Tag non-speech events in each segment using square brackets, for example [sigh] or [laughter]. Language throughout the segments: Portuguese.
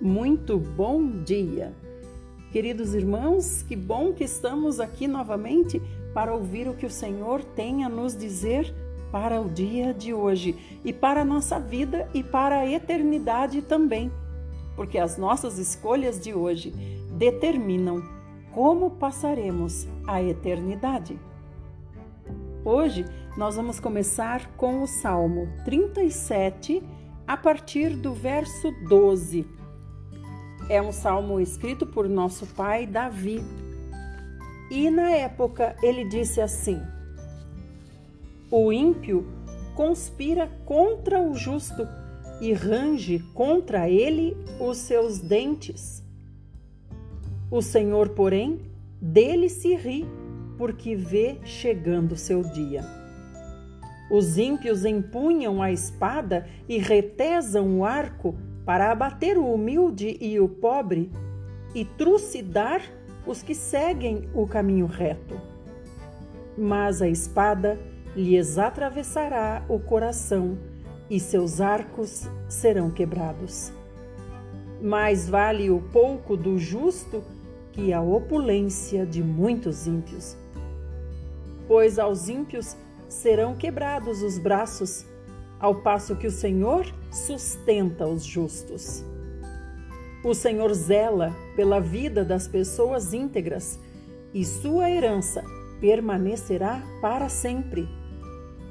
Muito bom dia! Queridos irmãos, que bom que estamos aqui novamente para ouvir o que o Senhor tem a nos dizer para o dia de hoje e para a nossa vida e para a eternidade também, porque as nossas escolhas de hoje determinam como passaremos a eternidade. Hoje nós vamos começar com o Salmo 37, a partir do verso 12. É um salmo escrito por nosso pai Davi. E na época ele disse assim: O ímpio conspira contra o justo e range contra ele os seus dentes. O Senhor, porém, dele se ri, porque vê chegando seu dia. Os ímpios empunham a espada e retesam o arco para abater o humilde e o pobre e trucidar os que seguem o caminho reto. Mas a espada lhes atravessará o coração e seus arcos serão quebrados. Mais vale o pouco do justo que a opulência de muitos ímpios. Pois aos ímpios serão quebrados os braços, ao passo que o Senhor sustenta os justos. O Senhor zela pela vida das pessoas íntegras e sua herança permanecerá para sempre.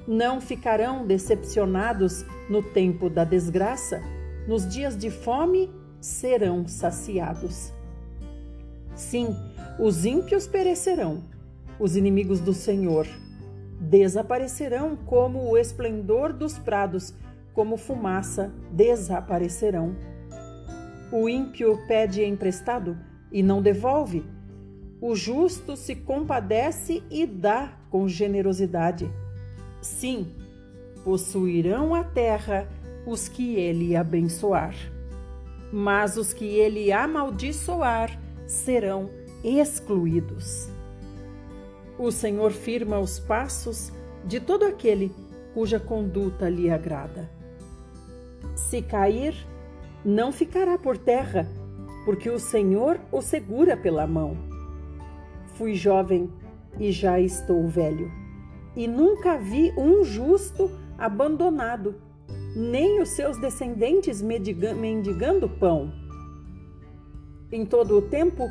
Não ficarão decepcionados no tempo da desgraça, nos dias de fome serão saciados. Sim, os ímpios perecerão, os inimigos do Senhor desaparecerão como o esplendor dos prados, como fumaça desaparecerão. O ímpio pede emprestado e não devolve. O justo se compadece e dá com generosidade. Sim, possuirão a terra os que ele abençoar. Mas os que ele amaldiçoar serão excluídos. O Senhor firma os passos de todo aquele cuja conduta lhe agrada. Se cair, não ficará por terra, porque o Senhor o segura pela mão. Fui jovem e já estou velho, e nunca vi um justo abandonado, nem os seus descendentes mendigando pão. Em todo o tempo,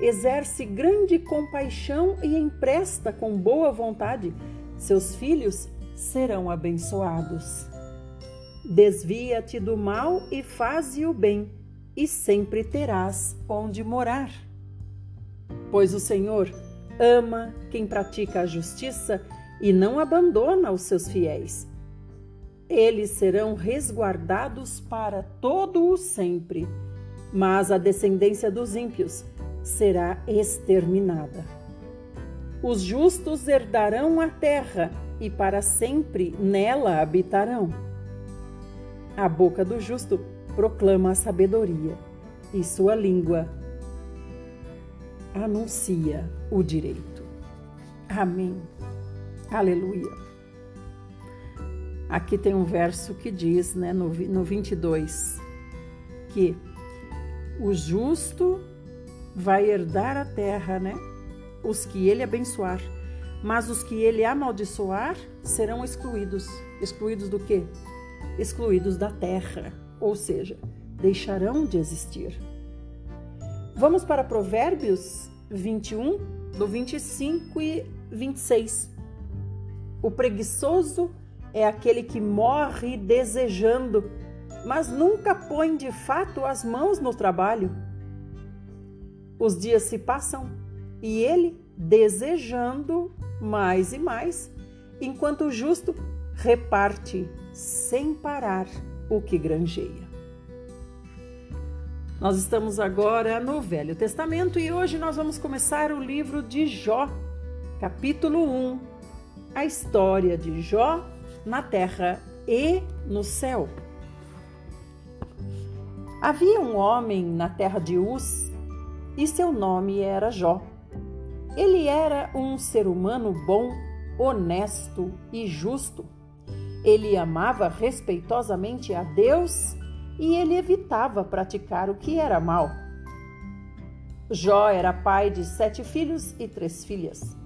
exerce grande compaixão e empresta com boa vontade, seus filhos serão abençoados. Desvia-te do mal e faze o bem, e sempre terás onde morar. Pois o Senhor ama quem pratica a justiça e não abandona os seus fiéis. Eles serão resguardados para todo o sempre, mas a descendência dos ímpios será exterminada. Os justos herdarão a terra e para sempre nela habitarão. A boca do justo proclama a sabedoria e sua língua anuncia o direito. Amém. Aleluia. Aqui tem um verso que diz, né, no, no 22, que o justo vai herdar a terra, né? Os que ele abençoar, mas os que ele amaldiçoar serão excluídos. Excluídos do quê? Excluídos da terra, ou seja, deixarão de existir. Vamos para Provérbios 21, do 25 e 26. O preguiçoso é aquele que morre desejando, mas nunca põe de fato as mãos no trabalho. Os dias se passam e ele desejando mais e mais, enquanto o justo reparte sem parar o que granjeia. Nós estamos agora no Velho Testamento e hoje nós vamos começar o livro de Jó, capítulo 1, a história de Jó na terra e no céu. Havia um homem na terra de Uz e seu nome era Jó. Ele era um ser humano bom, honesto e justo. Ele amava respeitosamente a Deus e ele evitava praticar o que era mal. Jó era pai de sete filhos e três filhas.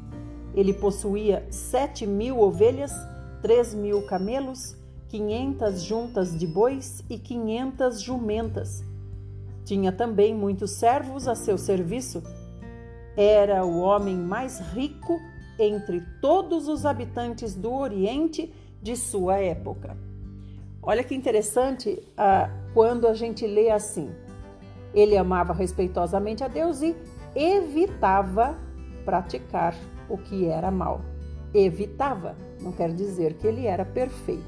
Ele possuía sete mil ovelhas, três mil camelos, quinhentas juntas de bois e quinhentas jumentas. Tinha também muitos servos a seu serviço. Era o homem mais rico entre todos os habitantes do Oriente de sua época. Olha que interessante ah, quando a gente lê assim. Ele amava respeitosamente a Deus e evitava praticar o que era mal. Evitava, não quer dizer que ele era perfeito.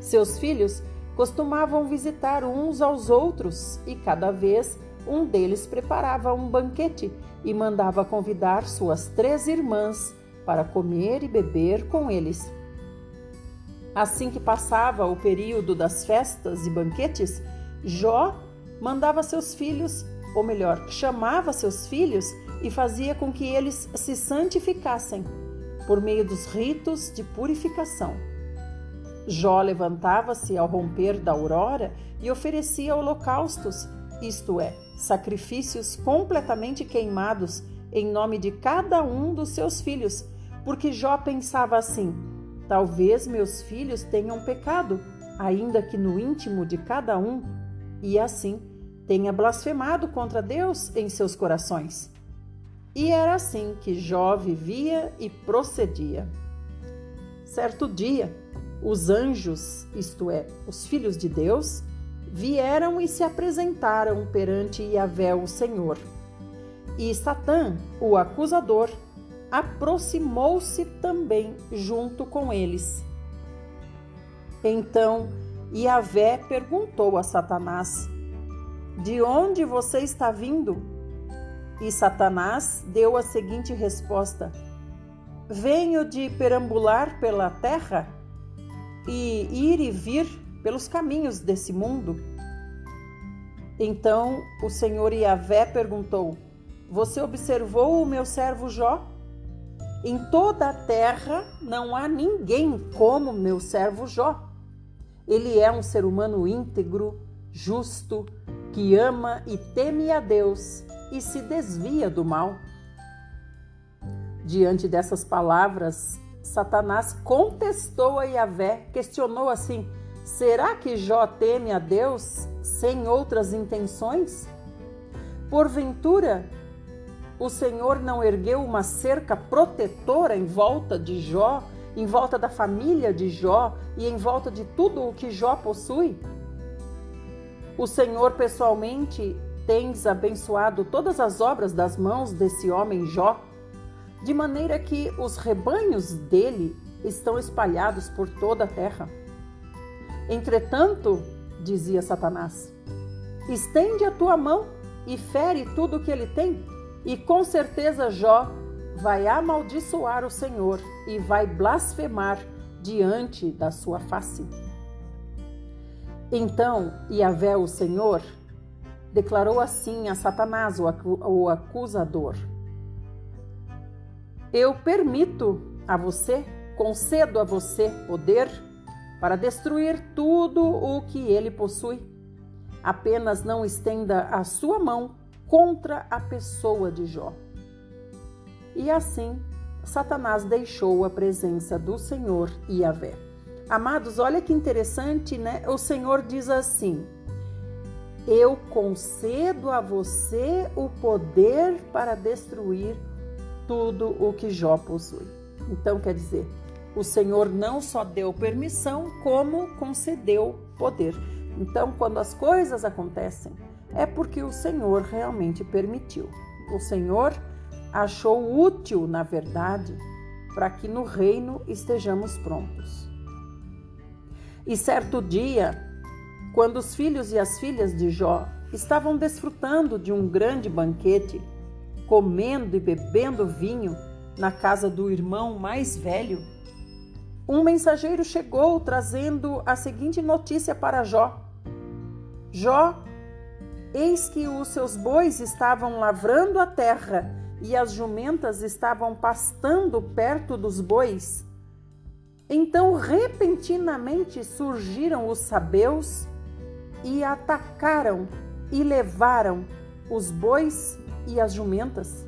Seus filhos costumavam visitar uns aos outros e cada vez um deles preparava um banquete e mandava convidar suas três irmãs para comer e beber com eles. Assim que passava o período das festas e banquetes, Jó mandava seus filhos, ou melhor, chamava seus filhos e fazia com que eles se santificassem por meio dos ritos de purificação. Jó levantava-se ao romper da aurora e oferecia holocaustos, isto é, sacrifícios completamente queimados em nome de cada um dos seus filhos, porque Jó pensava assim: talvez meus filhos tenham pecado, ainda que no íntimo de cada um, e assim tenha blasfemado contra Deus em seus corações. E era assim que Jó vivia e procedia. Certo dia, os anjos, isto é, os filhos de Deus, vieram e se apresentaram perante Yahvé, o Senhor. E Satã, o acusador, aproximou-se também junto com eles. Então Yahvé perguntou a Satanás: De onde você está vindo? E Satanás deu a seguinte resposta: Venho de perambular pela terra e ir e vir pelos caminhos desse mundo. Então o Senhor Yahvé perguntou: Você observou o meu servo Jó? Em toda a terra não há ninguém como meu servo Jó. Ele é um ser humano íntegro, justo, que ama e teme a Deus e se desvia do mal. Diante dessas palavras, Satanás contestou a Yahvé, questionou assim: Será que Jó teme a Deus sem outras intenções? Porventura, o Senhor não ergueu uma cerca protetora em volta de Jó, em volta da família de Jó e em volta de tudo o que Jó possui? O Senhor pessoalmente tens abençoado todas as obras das mãos desse homem Jó, de maneira que os rebanhos dele estão espalhados por toda a terra. Entretanto, dizia Satanás, estende a tua mão e fere tudo o que ele tem, e com certeza Jó vai amaldiçoar o Senhor e vai blasfemar diante da sua face. Então Yahvé, o Senhor, declarou assim a Satanás, o acusador: Eu permito a você, concedo a você poder para destruir tudo o que ele possui. Apenas não estenda a sua mão contra a pessoa de Jó. E assim, Satanás deixou a presença do Senhor e Yahvé. Amados, olha que interessante, né? O Senhor diz assim: Eu concedo a você o poder para destruir tudo o que Jó possui. Então, quer dizer, o Senhor não só deu permissão, como concedeu poder. Então, quando as coisas acontecem, é porque o Senhor realmente permitiu. O Senhor achou útil, na verdade, para que no reino estejamos prontos. E certo dia, quando os filhos e as filhas de Jó estavam desfrutando de um grande banquete, comendo e bebendo vinho na casa do irmão mais velho, um mensageiro chegou trazendo a seguinte notícia para Jó: Jó, eis que os seus bois estavam lavrando a terra e as jumentas estavam pastando perto dos bois. Então, repentinamente surgiram os sabeus e atacaram e levaram os bois e as jumentas.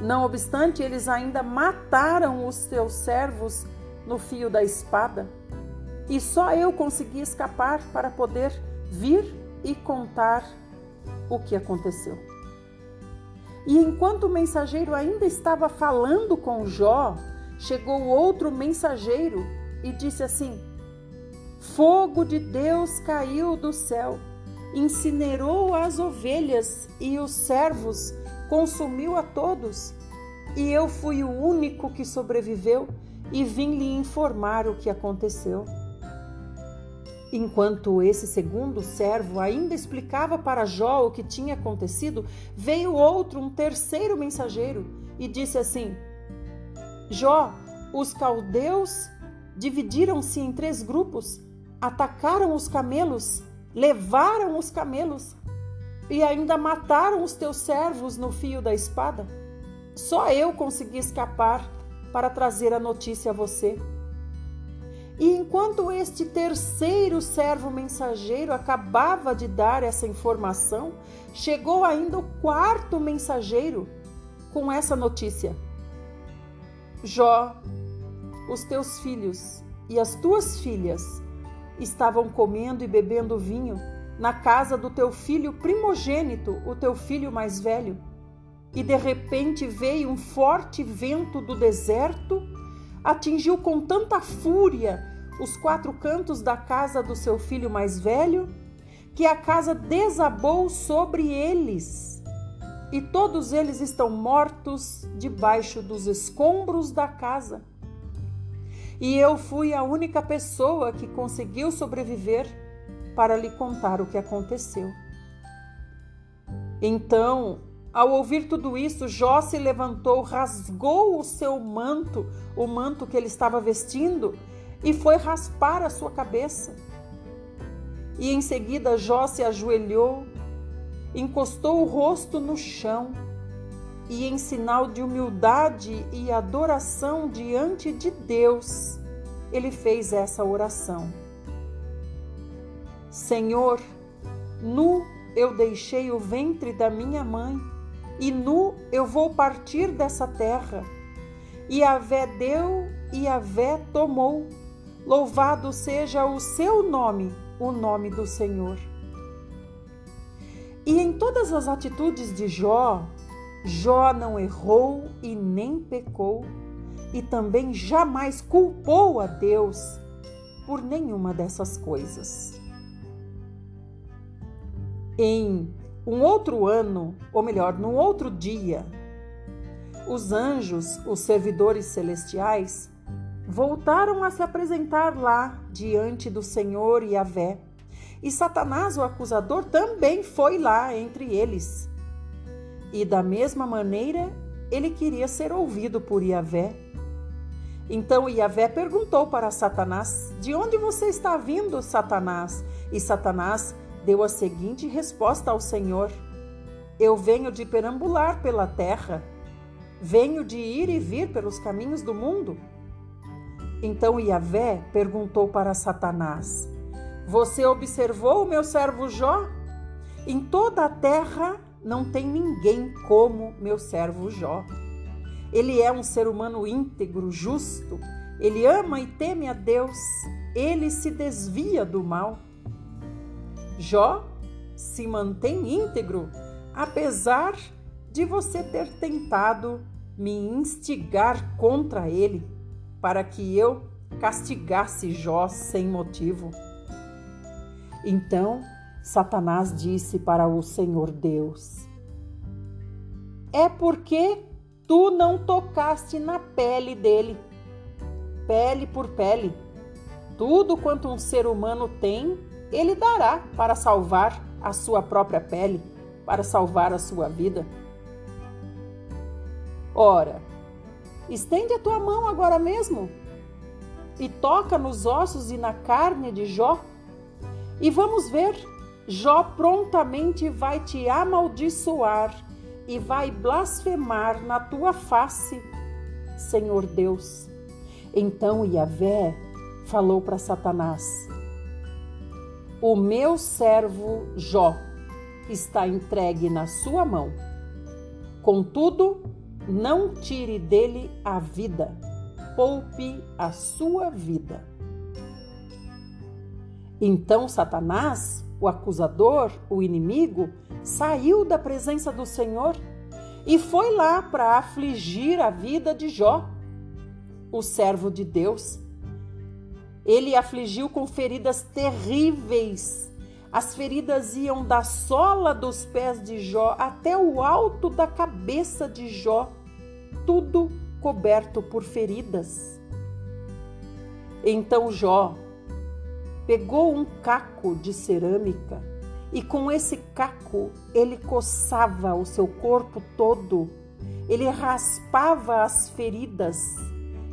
Não obstante, eles ainda mataram os teus servos no fio da espada. E só eu consegui escapar para poder vir e contar o que aconteceu. E enquanto o mensageiro ainda estava falando com Jó, chegou outro mensageiro e disse assim: Fogo de Deus caiu do céu, incinerou as ovelhas e os servos, consumiu a todos. E eu fui o único que sobreviveu e vim lhe informar o que aconteceu. Enquanto esse segundo servo ainda explicava para Jó o que tinha acontecido, veio outro, um terceiro mensageiro, e disse assim: Jó, os caldeus dividiram-se em três grupos, atacaram os camelos, levaram os camelos e ainda mataram os teus servos no fio da espada. Só eu consegui escapar para trazer a notícia a você. E enquanto este terceiro servo mensageiro acabava de dar essa informação, chegou ainda o quarto mensageiro com essa notícia: Jó, os teus filhos e as tuas filhas estavam comendo e bebendo vinho na casa do teu filho primogênito, o teu filho mais velho. E de repente veio um forte vento do deserto, atingiu com tanta fúria os quatro cantos da casa do seu filho mais velho, que a casa desabou sobre eles. E todos eles estão mortos debaixo dos escombros da casa. E eu fui a única pessoa que conseguiu sobreviver para lhe contar o que aconteceu. Então, ao ouvir tudo isso, Jó se levantou, rasgou o seu manto, o manto que ele estava vestindo, e foi raspar a sua cabeça. E em seguida Jó se ajoelhou, encostou o rosto no chão e, em sinal de humildade e adoração diante de Deus, ele fez essa oração: Senhor, nu eu deixei o ventre da minha mãe, e nu eu vou partir dessa terra. E a vé deu e a vé tomou Louvado seja o seu nome, o nome do Senhor. E em todas as atitudes de Jó, Jó não errou e nem pecou, e também jamais culpou a Deus por nenhuma dessas coisas. Em um outro ano, ou melhor, num outro dia, os anjos, os servidores celestiais, voltaram a se apresentar lá diante do Senhor e Vé. E Satanás, o acusador, também foi lá entre eles. E da mesma maneira, ele queria ser ouvido por Yahvé. Então Yahvé perguntou para Satanás: De onde você está vindo, Satanás? E Satanás deu a seguinte resposta ao Senhor: Eu venho de perambular pela terra, venho de ir e vir pelos caminhos do mundo. Então Yahvé perguntou para Satanás: Você observou o meu servo Jó? Em toda a terra não tem ninguém como meu servo Jó. Ele é um ser humano íntegro, justo, ele ama e teme a Deus, ele se desvia do mal. Jó se mantém íntegro, apesar de você ter tentado me instigar contra ele para que eu castigasse Jó sem motivo. Então Satanás disse para o Senhor Deus: É porque tu não tocaste na pele dele, pele por pele. Tudo quanto um ser humano tem, ele dará para salvar a sua própria pele, para salvar a sua vida. Ora, Estende a tua mão agora mesmo e toca nos ossos e na carne de Jó. E vamos ver, Jó prontamente vai te amaldiçoar e vai blasfemar na tua face, Senhor Deus. Então Yahvé falou para Satanás: O meu servo Jó está entregue na sua mão. Contudo, não tire dele a vida, poupe a sua vida. Então Satanás, o acusador, o inimigo, saiu da presença do Senhor e foi lá para afligir a vida de Jó, o servo de Deus ele afligiu com feridas terríveis. As feridas iam da sola dos pés de Jó até o alto da cabeça de Jó, tudo coberto por feridas. Então Jó pegou um caco de cerâmica e com esse caco ele coçava o seu corpo todo, ele raspava as feridas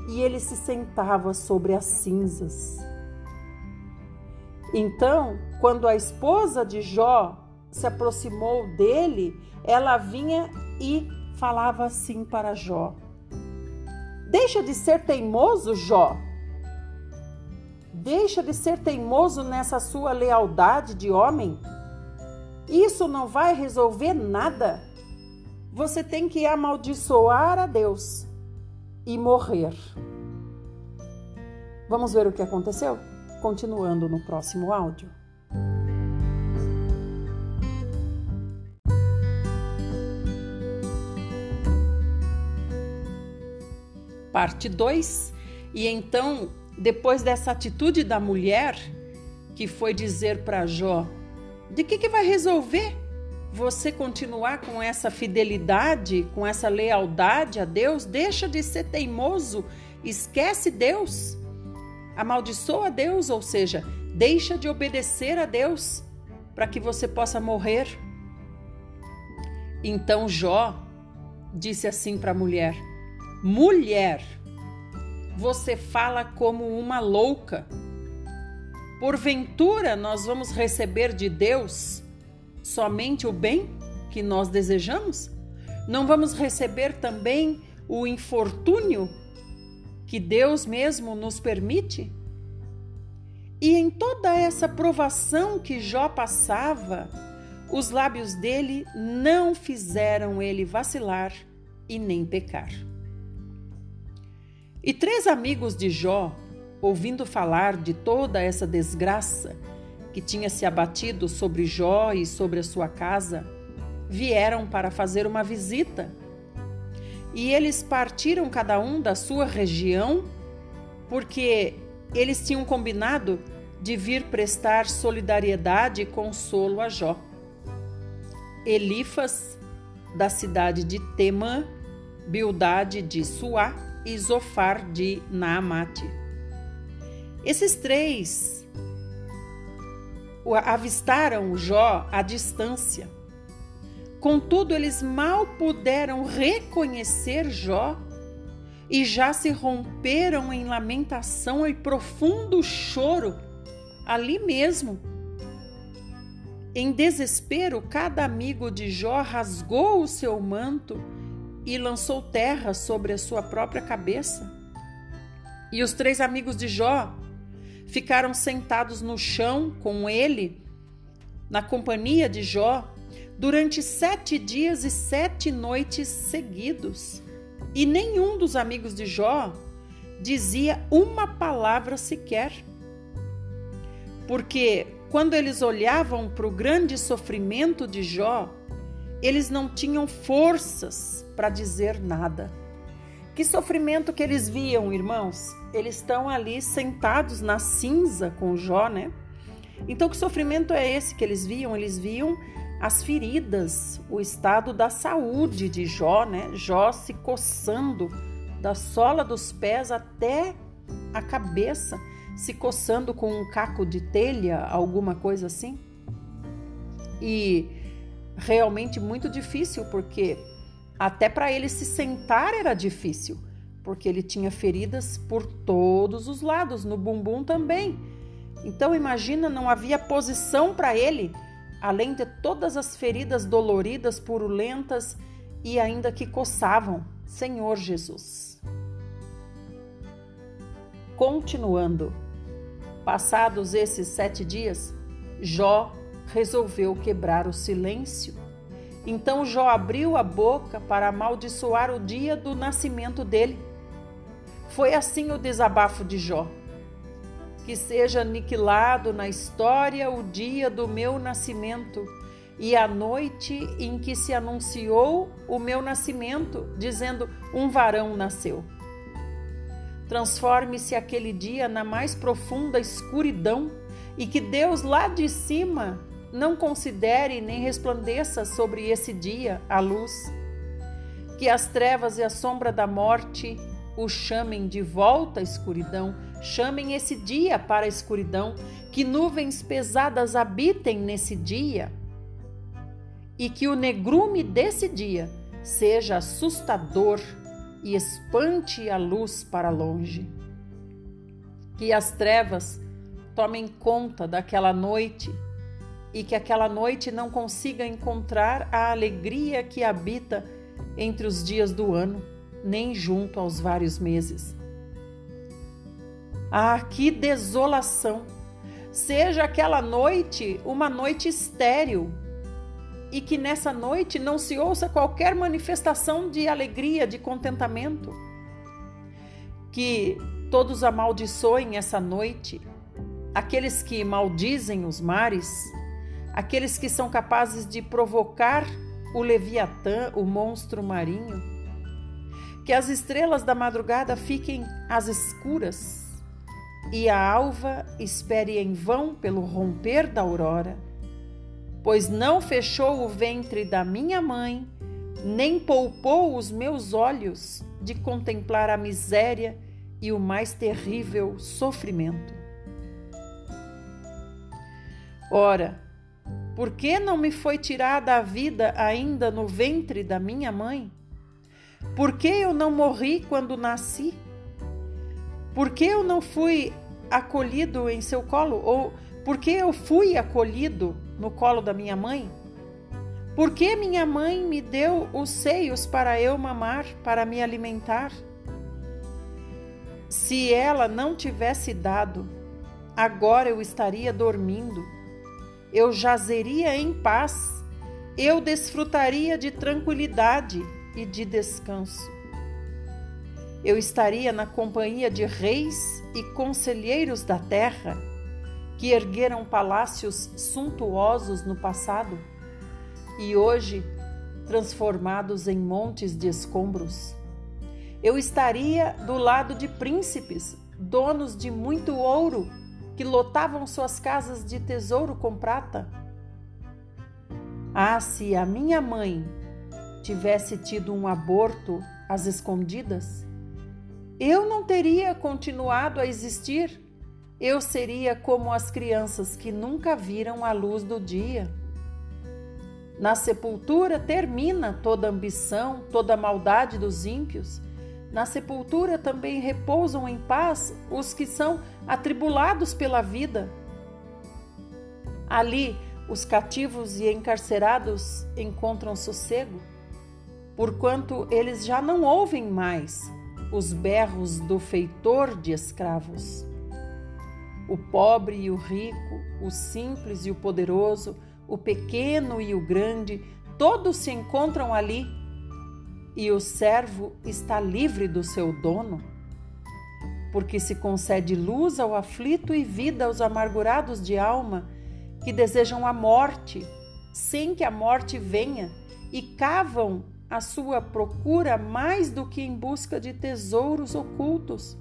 e ele se sentava sobre as cinzas. Então, quando a esposa de Jó se aproximou dele, ela vinha e falava assim para Jó: Deixa de ser teimoso, Jó. Deixa de ser teimoso nessa sua lealdade de homem. Isso não vai resolver nada. Você tem que amaldiçoar a Deus e morrer. Vamos ver o que aconteceu? Continuando no próximo áudio. Parte 2. E então, depois dessa atitude da mulher, que foi dizer para Jó: de que, que vai resolver? você continuar com essa fidelidade, com essa lealdade a Deus, deixa de ser teimoso, esquece Deus, amaldiçoa Deus, ou seja, deixa de obedecer a Deus para que você possa morrer. Então Jó disse assim para a mulher: Mulher, você fala como uma louca. Porventura nós vamos receber de Deus somente o bem que nós desejamos? Não vamos receber também o infortúnio que Deus mesmo nos permite? E em toda essa provação que Jó passava, os lábios dele não fizeram ele vacilar e nem pecar. E três amigos de Jó, ouvindo falar de toda essa desgraça, que tinha se abatido sobre Jó e sobre a sua casa, vieram para fazer uma visita. E eles partiram cada um da sua região, porque eles tinham combinado de vir prestar solidariedade e consolo a Jó. Elifas, da cidade de Temã, Bildade de Suá e Zofar de Naamate. Esses três avistaram Jó à distância. Contudo, eles mal puderam reconhecer Jó e já se romperam em lamentação e profundo choro ali mesmo. Em desespero, cada amigo de Jó rasgou o seu manto e lançou terra sobre a sua própria cabeça. E os três amigos de Jó ficaram sentados no chão com ele, na companhia de Jó, durante sete dias e sete noites seguidos. E nenhum dos amigos de Jó dizia uma palavra sequer. Porque quando eles olhavam para o grande sofrimento de Jó, eles não tinham forças para dizer nada. Que sofrimento que eles viam, irmãos? Eles estão ali sentados na cinza com Jó, né? Então, que sofrimento é esse que eles viam? Eles viam as feridas, o estado da saúde de Jó, né? Jó se coçando da sola dos pés até a cabeça, se coçando com um caco de telha, alguma coisa assim. E realmente muito difícil, porque até para ele se sentar era difícil, porque ele tinha feridas por todos os lados, no bumbum também. Então imagina, não havia posição para ele, além de todas as feridas doloridas, purulentas e ainda que coçavam. Senhor Jesus. Continuando, passados esses sete dias, Jó resolveu quebrar o silêncio. Então Jó abriu a boca para amaldiçoar o dia do nascimento dele. Foi assim o desabafo de Jó. Que seja aniquilado na história o dia do meu nascimento e a noite em que se anunciou o meu nascimento, dizendo: Um varão nasceu. Transforme-se aquele dia na mais profunda escuridão e que Deus lá de cima não considere nem resplandeça sobre esse dia a luz. Que as trevas e a sombra da morte o chamem de volta à escuridão, chamem esse dia para a escuridão, que nuvens pesadas habitem nesse dia e que o negrume desse dia seja assustador e espante a luz para longe. Que as trevas tomem conta daquela noite e que aquela noite não consiga encontrar a alegria que habita entre os dias do ano, nem junto aos vários meses. Ah, que desolação! Seja aquela noite uma noite estéril e que nessa noite não se ouça qualquer manifestação de alegria, de contentamento. Que todos amaldiçoem essa noite, aqueles que maldizem os mares, aqueles que são capazes de provocar o Leviatã, o monstro marinho. Que as estrelas da madrugada fiquem às escuras e a alva espere em vão pelo romper da aurora, pois não fechou o ventre da minha mãe, nem poupou os meus olhos de contemplar a miséria e o mais terrível sofrimento. Ora, por que não me foi tirada a vida ainda no ventre da minha mãe? Por que eu não morri quando nasci? Por que eu não fui acolhido em seu colo? Ou por que eu fui acolhido no colo da minha mãe? Por que minha mãe me deu os seios para eu mamar, para me alimentar? Se ela não tivesse dado, agora eu estaria dormindo eu jazeria em paz, eu desfrutaria de tranquilidade e de descanso. Eu estaria na companhia de reis e conselheiros da terra que ergueram palácios suntuosos no passado e hoje transformados em montes de escombros. Eu estaria do lado de príncipes, donos de muito ouro que lotavam suas casas de tesouro com prata? Ah, se a minha mãe tivesse tido um aborto às escondidas, eu não teria continuado a existir. Eu seria como as crianças que nunca viram a luz do dia. Na sepultura termina toda ambição, toda maldade dos ímpios na sepultura também repousam em paz os que são atribulados pela vida. Ali, os cativos e encarcerados encontram sossego, porquanto eles já não ouvem mais os berros do feitor de escravos. O pobre e o rico, o simples e o poderoso, o pequeno e o grande, todos se encontram ali e o servo está livre do seu dono? Porque se concede luz ao aflito e vida aos amargurados de alma que desejam a morte, sem que a morte venha, e cavam a sua procura mais do que em busca de tesouros ocultos.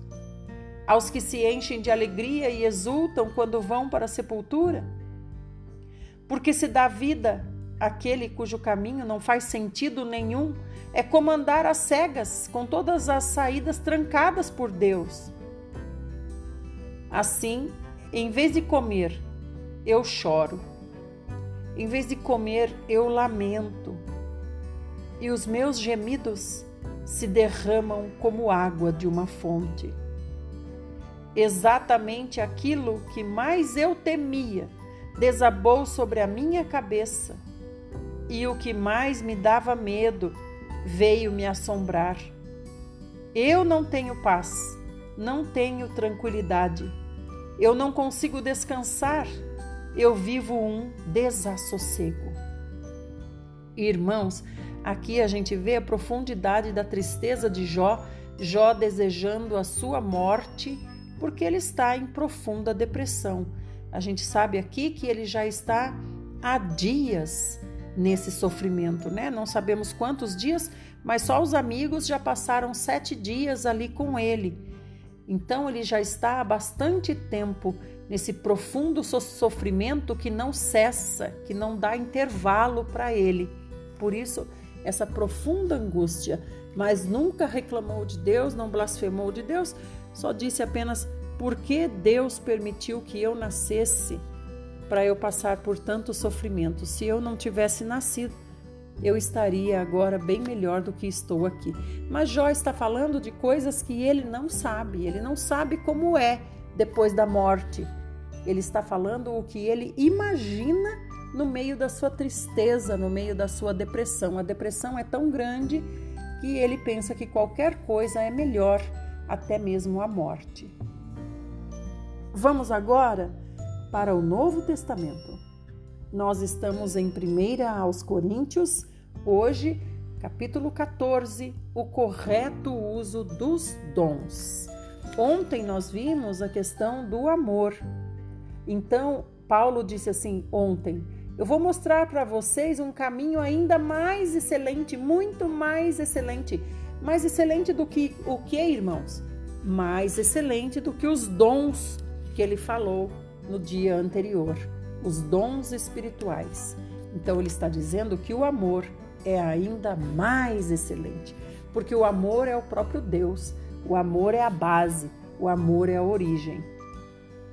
Aos que se enchem de alegria e exultam quando vão para a sepultura? Porque se dá vida àquele cujo caminho não faz sentido nenhum é comandar as cegas, com todas as saídas trancadas por Deus. Assim, em vez de comer, eu choro. Em vez de comer, eu lamento. E os meus gemidos se derramam como água de uma fonte. Exatamente aquilo que mais eu temia desabou sobre a minha cabeça, e o que mais me dava medo veio me assombrar. Eu não tenho paz, não tenho tranquilidade, eu não consigo descansar, eu vivo um desassossego. Irmãos, aqui a gente vê a profundidade da tristeza de Jó, Jó desejando a sua morte, porque ele está em profunda depressão. A gente sabe aqui que ele já está há dias nesse sofrimento, né? Não sabemos quantos dias, mas só os amigos já passaram sete dias ali com ele. Então ele já está há bastante tempo nesse profundo sofrimento que não cessa, que não dá intervalo para ele. Por isso, essa profunda angústia, mas nunca reclamou de Deus, não blasfemou de Deus, só disse apenas: por que Deus permitiu que eu nascesse para eu passar por tanto sofrimento? Se eu não tivesse nascido, eu estaria agora bem melhor do que estou aqui. Mas Jó está falando de coisas que ele não sabe, ele não sabe como é depois da morte. Ele está falando o que ele imagina no meio da sua tristeza, no meio da sua depressão. A depressão é tão grande que ele pensa que qualquer coisa é melhor, até mesmo a morte. Vamos agora para o Novo Testamento. Nós estamos em 1 aos Coríntios, hoje, capítulo 14, o correto uso dos dons. Ontem nós vimos a questão do amor. Então, Paulo disse assim ontem: Eu vou mostrar para vocês um caminho ainda mais excelente, muito mais excelente. Mais excelente do que o que, irmãos? Mais excelente do que os dons que ele falou no dia anterior, os dons espirituais. Então ele está dizendo que o amor é ainda mais excelente, porque o amor é o próprio Deus, o amor é a base, o amor é a origem.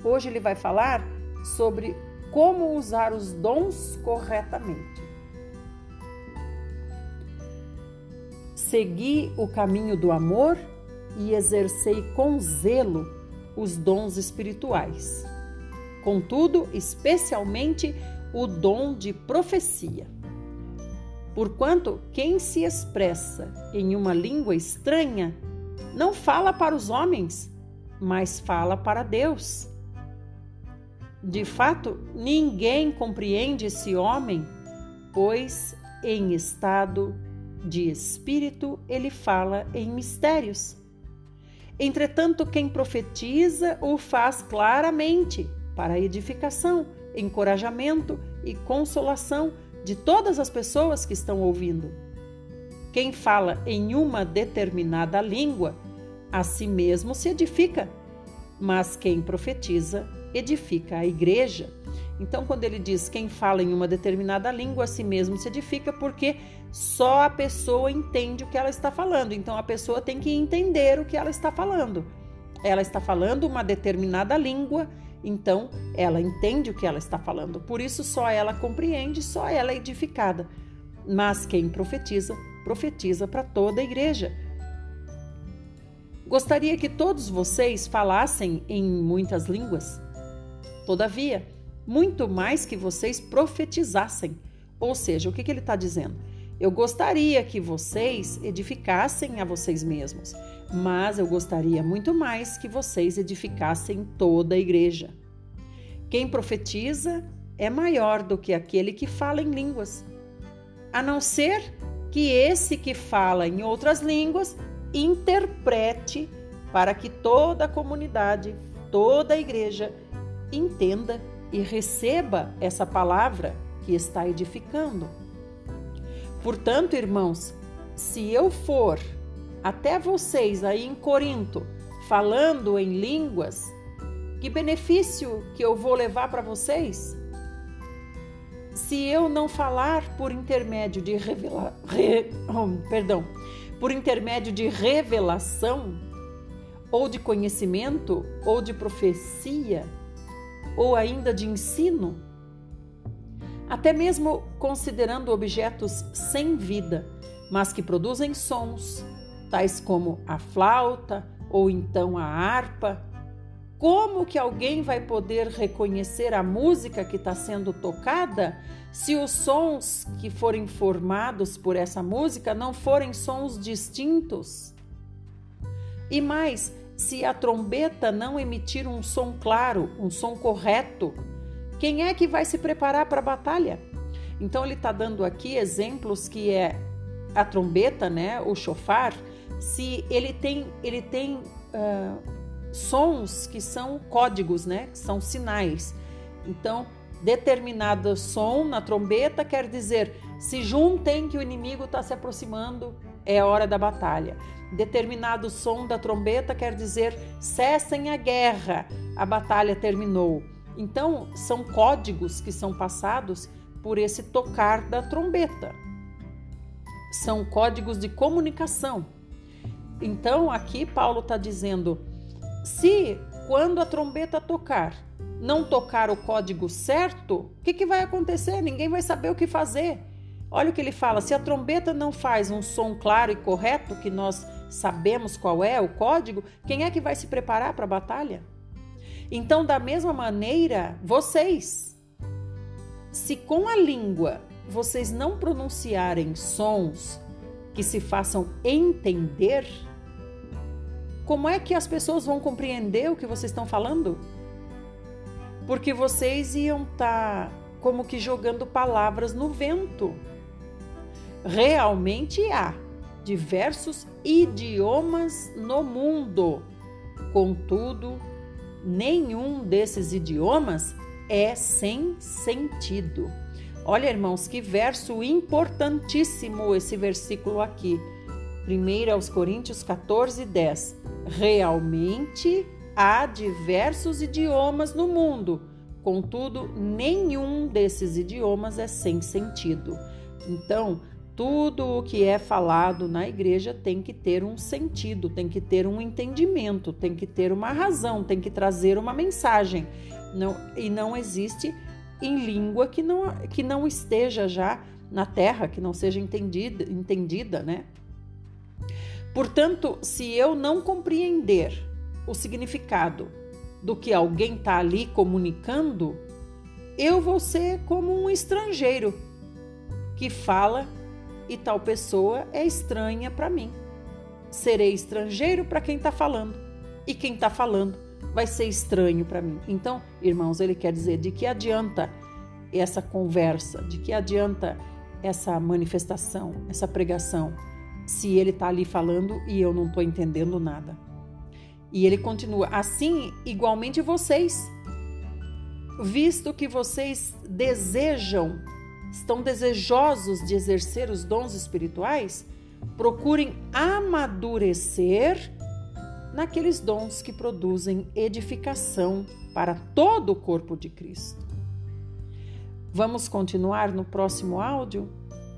Hoje ele vai falar sobre como usar os dons corretamente. Segui o caminho do amor e exercei com zelo os dons espirituais contudo, especialmente o dom de profecia. Porquanto quem se expressa em uma língua estranha não fala para os homens, mas fala para Deus. De fato, ninguém compreende esse homem, pois em estado de espírito ele fala em mistérios. Entretanto, quem profetiza o faz claramente, para edificação, encorajamento e consolação de todas as pessoas que estão ouvindo. Quem fala em uma determinada língua, a si mesmo se edifica, mas quem profetiza, edifica a igreja. Então, quando ele diz quem fala em uma determinada língua, a si mesmo se edifica, porque só a pessoa entende o que ela está falando. Então, a pessoa tem que entender o que ela está falando. Ela está falando uma determinada língua então, ela entende o que ela está falando, por isso só ela compreende, só ela é edificada. Mas quem profetiza, profetiza para toda a igreja. Gostaria que todos vocês falassem em muitas línguas. Todavia, muito mais que vocês profetizassem. Ou seja, o que, que ele está dizendo? Eu gostaria que vocês edificassem a vocês mesmos, mas eu gostaria muito mais que vocês edificassem toda a igreja. Quem profetiza é maior do que aquele que fala em línguas, a não ser que esse que fala em outras línguas interprete para que toda a comunidade, toda a igreja entenda e receba essa palavra que está edificando. Portanto, irmãos, se eu for até vocês aí em Corinto falando em línguas, que benefício que eu vou levar para vocês? Se eu não falar por intermédio de revela, re, oh, perdão, por intermédio de revelação, ou de conhecimento, ou de profecia, ou ainda de ensino, até mesmo considerando objetos sem vida, mas que produzem sons, tais como a flauta ou então a harpa. Como que alguém vai poder reconhecer a música que está sendo tocada se os sons que forem formados por essa música não forem sons distintos? E mais, se a trombeta não emitir um som claro, um som correto, quem é que vai se preparar para a batalha? Então ele está dando aqui exemplos que é a trombeta, né, o chofar, se ele tem, ele tem uh, sons que são códigos, né, que são sinais. Então, determinado som na trombeta quer dizer se juntem que o inimigo está se aproximando, é hora da batalha. Determinado som da trombeta quer dizer cessem a guerra, a batalha terminou. Então, são códigos que são passados por esse tocar da trombeta. São códigos de comunicação. Então, aqui Paulo está dizendo: se quando a trombeta tocar, não tocar o código certo, o que, que vai acontecer? Ninguém vai saber o que fazer. Olha o que ele fala: se a trombeta não faz um som claro e correto, que nós sabemos qual é o código, quem é que vai se preparar para a batalha? Então, da mesma maneira, vocês, se com a língua vocês não pronunciarem sons que se façam entender, como é que as pessoas vão compreender o que vocês estão falando? Porque vocês iam estar tá como que jogando palavras no vento. Realmente há diversos idiomas no mundo. Contudo, nenhum desses idiomas é sem sentido. Olha, irmãos, que verso importantíssimo esse versículo aqui. 1 aos Coríntios 14, 10. Realmente há diversos idiomas no mundo, contudo, nenhum desses idiomas é sem sentido. Então, tudo o que é falado na igreja tem que ter um sentido, tem que ter um entendimento, tem que ter uma razão, tem que trazer uma mensagem. Não, e não existe em língua que não, que não esteja já na terra, que não seja entendida, entendida, né? Portanto, se eu não compreender o significado do que alguém está ali comunicando, eu vou ser como um estrangeiro que fala e tal pessoa é estranha para mim. Serei estrangeiro para quem está falando e quem está falando vai ser estranho para mim. Então, irmãos, ele quer dizer de que adianta essa conversa, de que adianta essa manifestação, essa pregação, se ele está ali falando e eu não estou entendendo nada. E ele continua: assim, igualmente vocês, visto que vocês desejam, estão desejosos de exercer os dons espirituais, procurem amadurecer naqueles dons que produzem edificação para todo o corpo de Cristo. Vamos continuar no próximo áudio,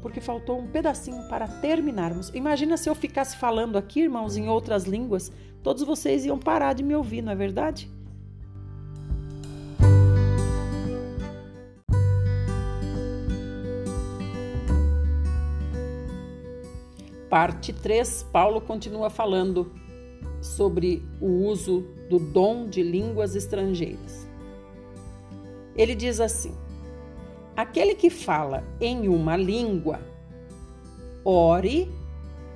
porque faltou um pedacinho para terminarmos. Imagina se eu ficasse falando aqui, irmãos, em outras línguas, todos vocês iam parar de me ouvir, não é verdade? Parte 3, Paulo continua falando sobre o uso do dom de línguas estrangeiras. Ele diz assim: aquele que fala em uma língua, ore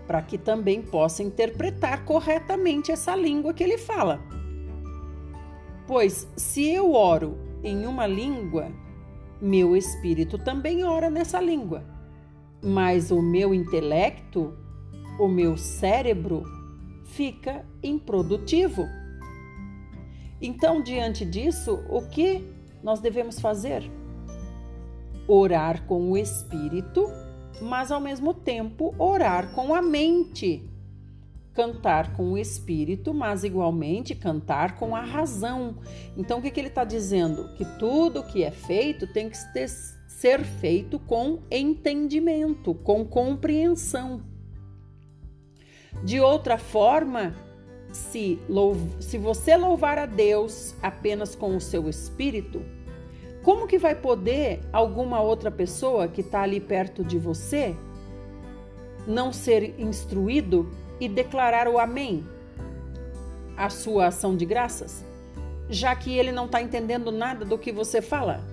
para que também possa interpretar corretamente essa língua que ele fala. Pois se eu oro em uma língua, meu espírito também ora nessa língua, mas o meu intelecto, o meu cérebro, fica improdutivo. Então, diante disso, o que nós devemos fazer? Orar com o espírito, mas ao mesmo tempo orar com a mente. Cantar com o espírito, mas igualmente cantar com a razão. Então, o que, que ele está dizendo? Que tudo que é feito tem que ser feito com entendimento, com compreensão. De outra forma, se, se você louvar a Deus apenas com o seu espírito, como que vai poder alguma outra pessoa que está ali perto de você não ser instruído e declarar o Amém? A sua ação de graças? Já que ele não está entendendo nada do que você fala.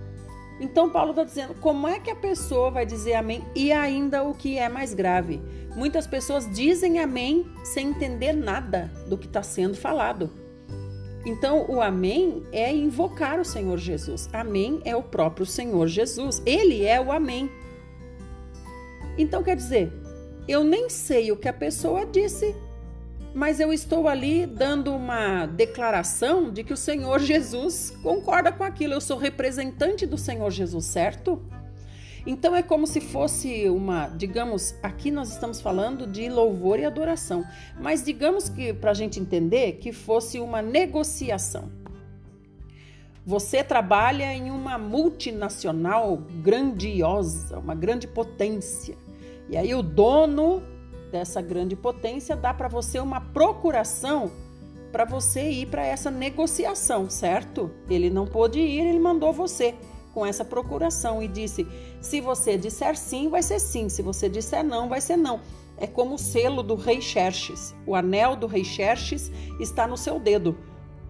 Então, Paulo está dizendo: como é que a pessoa vai dizer amém? E ainda o que é mais grave: muitas pessoas dizem amém sem entender nada do que está sendo falado. Então, o amém é invocar o Senhor Jesus. Amém é o próprio Senhor Jesus. Ele é o amém. Então, quer dizer, eu nem sei o que a pessoa disse, mas eu estou ali dando uma declaração de que o Senhor Jesus concorda com aquilo. Eu sou representante do Senhor Jesus, certo? Então é como se fosse uma, digamos, aqui nós estamos falando de louvor e adoração, mas digamos que para a gente entender que fosse uma negociação. Você trabalha em uma multinacional grandiosa, uma grande potência, e aí o dono dessa grande potência dá para você uma procuração para você ir para essa negociação, certo? Ele não pôde ir, ele mandou você com essa procuração e disse: se você disser sim, vai ser sim, se você disser não, vai ser não. É como o selo do rei Xerxes. O anel do rei Xerxes está no seu dedo.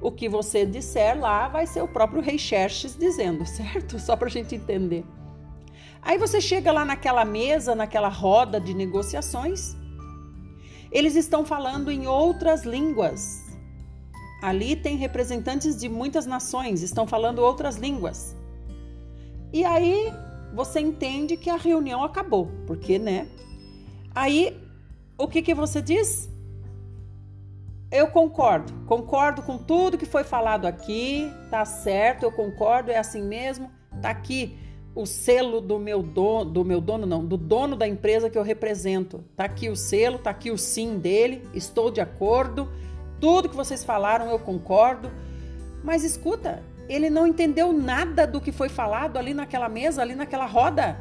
O que você disser lá vai ser o próprio rei Xerxes dizendo, [laughs] certo? Só para a gente entender. Aí você chega lá naquela mesa, naquela roda de negociações, eles estão falando em outras línguas. Ali tem representantes de muitas nações, estão falando outras línguas. E aí você entende que a reunião acabou, porque, né? Aí o que que você diz? Eu concordo, concordo com tudo que foi falado aqui, tá certo, eu concordo, é assim mesmo, tá aqui o selo do meu dono, do meu dono não, do dono da empresa que eu represento. Tá aqui o selo, tá aqui o sim dele, estou de acordo. Tudo que vocês falaram eu concordo. Mas escuta, ele não entendeu nada do que foi falado ali naquela mesa, ali naquela roda.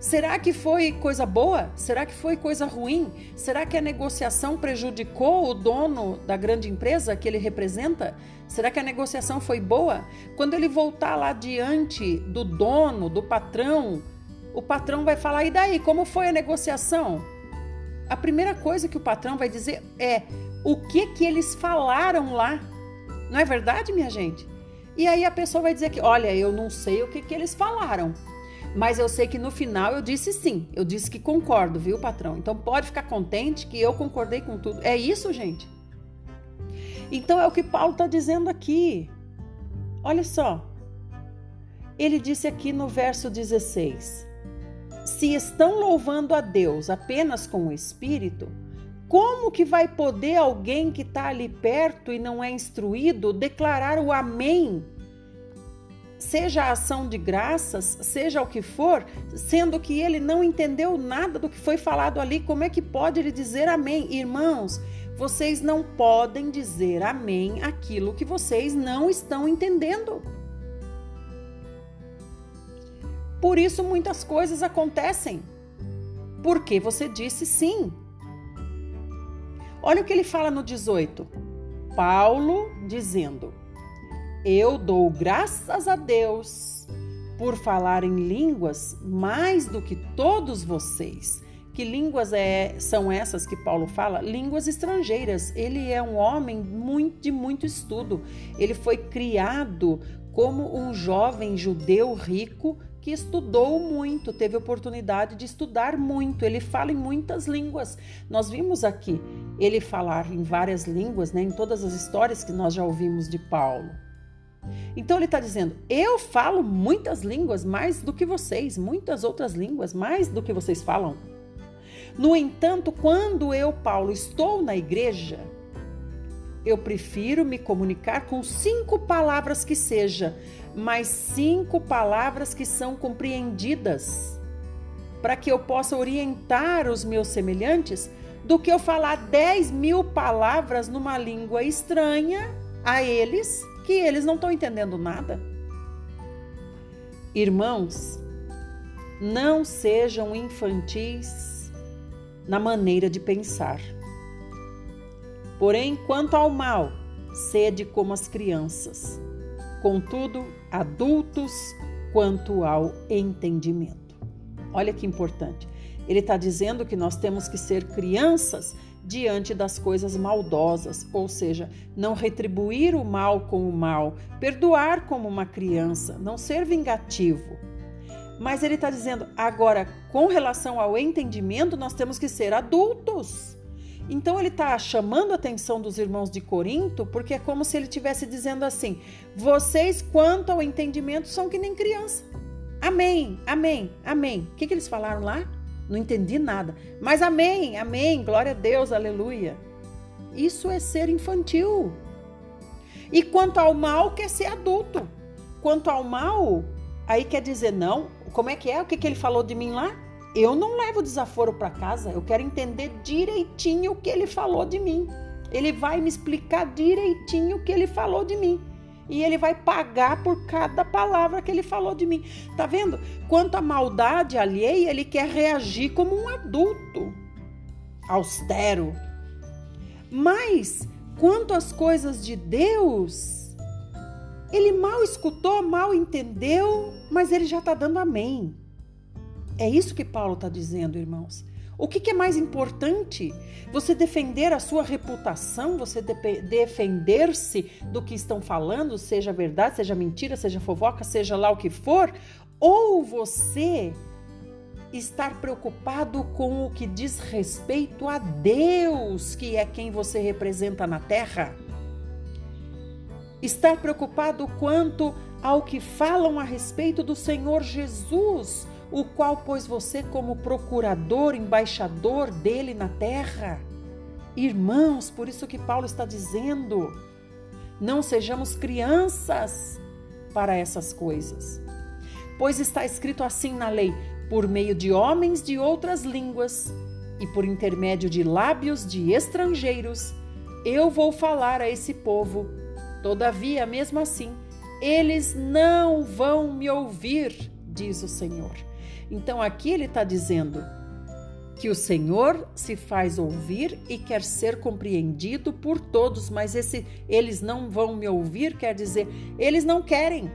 Será que foi coisa boa? Será que foi coisa ruim? Será que a negociação prejudicou o dono da grande empresa que ele representa? Será que a negociação foi boa? Quando ele voltar lá diante do dono, do patrão, o patrão vai falar: e daí? Como foi a negociação? A primeira coisa que o patrão vai dizer é o que que eles falaram lá não é verdade, minha gente? E aí a pessoa vai dizer que, olha, eu não sei o que, que eles falaram, mas eu sei que no final eu disse sim, eu disse que concordo, viu, patrão? Então pode ficar contente que eu concordei com tudo. É isso, gente? Então é o que Paulo está dizendo aqui. Olha só. Ele disse aqui no verso 16: Se estão louvando a Deus apenas com o espírito, como que vai poder alguém que está ali perto e não é instruído declarar o amém? Seja a ação de graças, seja o que for, sendo que ele não entendeu nada do que foi falado ali, como é que pode ele dizer amém? Irmãos, vocês não podem dizer amém aquilo que vocês não estão entendendo. Por isso muitas coisas acontecem. Porque você disse sim. Olha o que ele fala no 18. Paulo dizendo: Eu dou graças a Deus por falar em línguas mais do que todos vocês. Que línguas é, são essas que Paulo fala? Línguas estrangeiras. Ele é um homem muito, de muito estudo. Ele foi criado como um jovem judeu rico que estudou muito, teve oportunidade de estudar muito. Ele fala em muitas línguas. Nós vimos aqui ele falar em várias línguas, né, em todas as histórias que nós já ouvimos de Paulo. Então ele está dizendo: eu falo muitas línguas mais do que vocês, muitas outras línguas mais do que vocês falam. No entanto, quando eu, Paulo, estou na igreja, eu prefiro me comunicar com cinco palavras que seja, mas cinco palavras que são compreendidas, para que eu possa orientar os meus semelhantes, do que eu falar dez mil palavras numa língua estranha a eles, que eles não estão entendendo nada. Irmãos, não sejam infantis na maneira de pensar. Porém, quanto ao mal, sede como as crianças. Contudo, adultos quanto ao entendimento. Olha que importante. Ele está dizendo que nós temos que ser crianças diante das coisas maldosas, ou seja, não retribuir o mal com o mal, perdoar como uma criança, não ser vingativo. Mas ele está dizendo, agora, com relação ao entendimento, nós temos que ser adultos. Então ele está chamando a atenção dos irmãos de Corinto, porque é como se ele estivesse dizendo assim: vocês, quanto ao entendimento, são que nem criança. Amém, amém, amém. O que, que eles falaram lá? Não entendi nada. Mas amém, amém, glória a Deus, aleluia. Isso é ser infantil. E quanto ao mal, quer ser adulto. Quanto ao mal, aí quer dizer não. Como é que é? O que, que ele falou de mim lá? Eu não levo desaforo para casa. Eu quero entender direitinho o que ele falou de mim. Ele vai me explicar direitinho o que ele falou de mim. E ele vai pagar por cada palavra que ele falou de mim. Tá vendo? Quanto à maldade alheia, ele quer reagir como um adulto, austero. Mas quanto às coisas de Deus, ele mal escutou, mal entendeu, mas ele já está dando amém. É isso que Paulo está dizendo, irmãos. O que, que, é mais importante? Você defender a sua reputação, você de defender-se do que estão falando, seja verdade, seja mentira, seja fofoca, seja lá o que for, ou você estar preocupado com o que diz respeito a Deus, que é quem você representa na terra? Estar preocupado quanto ao que falam a respeito do Senhor Jesus, o qual pôs você como procurador, embaixador dele na terra? Irmãos, por isso que Paulo está dizendo: não sejamos crianças para essas coisas. Pois está escrito assim na lei: por meio de homens de outras línguas e por intermédio de lábios de estrangeiros, eu vou falar a esse povo. Todavia, mesmo assim, eles não vão me ouvir, diz o Senhor. Então aqui ele está dizendo que o Senhor se faz ouvir e quer ser compreendido por todos, mas esse eles não vão me ouvir quer dizer eles não querem.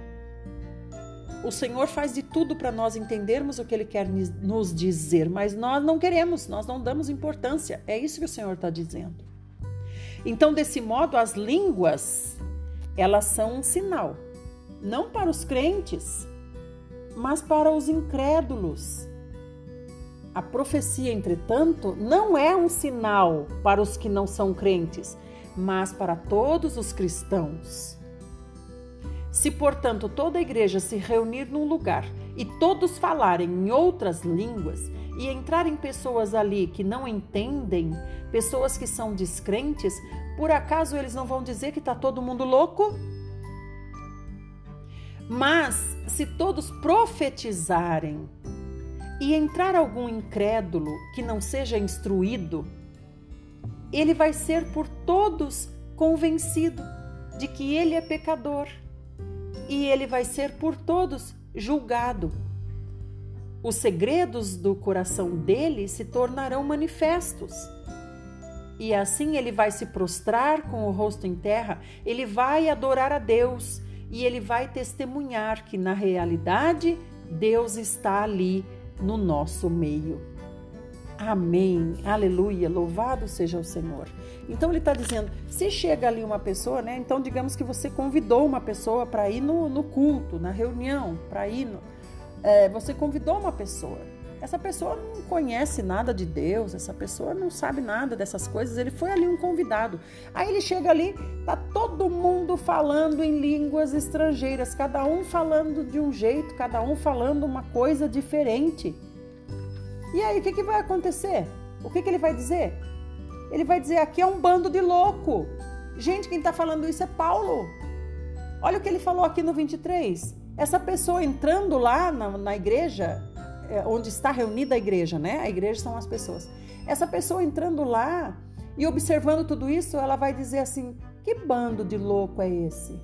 O Senhor faz de tudo para nós entendermos o que Ele quer nos dizer, mas nós não queremos, nós não damos importância. É isso que o Senhor está dizendo. Então, desse modo, as línguas elas são um sinal, não para os crentes, mas para os incrédulos. A profecia, entretanto, não é um sinal para os que não são crentes, mas para todos os cristãos. Se, portanto, toda a igreja se reunir num lugar e todos falarem em outras línguas e entrarem pessoas ali que não entendem, pessoas que são descrentes, por acaso eles não vão dizer que está todo mundo louco? Mas se todos profetizarem e entrar algum incrédulo que não seja instruído, ele vai ser por todos convencido de que ele é pecador e ele vai ser por todos julgado. Os segredos do coração dele se tornarão manifestos. E assim ele vai se prostrar com o rosto em terra, ele vai adorar a Deus e ele vai testemunhar que na realidade Deus está ali no nosso meio. Amém, aleluia, louvado seja o Senhor. Então ele está dizendo: se chega ali uma pessoa, né? Então digamos que você convidou uma pessoa para ir no, no, culto, na reunião, para ir. No, é, você convidou uma pessoa. Essa pessoa não conhece nada de Deus, essa pessoa não sabe nada dessas coisas. Ele foi ali um convidado. Aí ele chega ali, tá todo mundo falando em línguas estrangeiras, cada um falando de um jeito, cada um falando uma coisa diferente. E aí, o que, que vai acontecer? O que, que ele vai dizer? Ele vai dizer: aqui é um bando de louco. Gente, quem está falando isso é Paulo. Olha o que ele falou aqui no 23. Essa pessoa entrando lá na, na igreja, onde está reunida a igreja, né? A igreja são as pessoas. Essa pessoa entrando lá e observando tudo isso, ela vai dizer assim: que bando de louco é esse?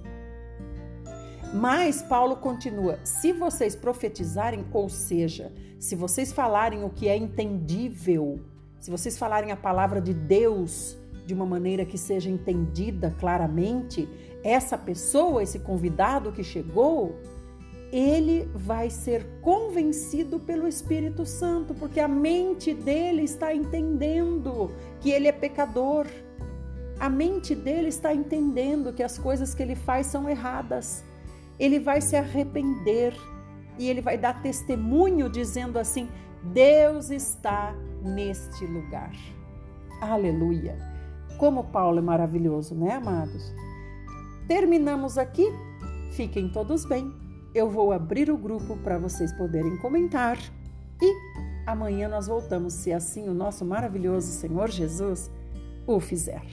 Mas Paulo continua: se vocês profetizarem, ou seja, se vocês falarem o que é entendível, se vocês falarem a palavra de Deus de uma maneira que seja entendida claramente, essa pessoa, esse convidado que chegou, ele vai ser convencido pelo Espírito Santo, porque a mente dele está entendendo que ele é pecador. A mente dele está entendendo que as coisas que ele faz são erradas. Ele vai se arrepender e ele vai dar testemunho dizendo assim: Deus está neste lugar. Aleluia! Como Paulo é maravilhoso, né, amados? Terminamos aqui. Fiquem todos bem. Eu vou abrir o grupo para vocês poderem comentar e amanhã nós voltamos, se assim o nosso maravilhoso Senhor Jesus o fizer.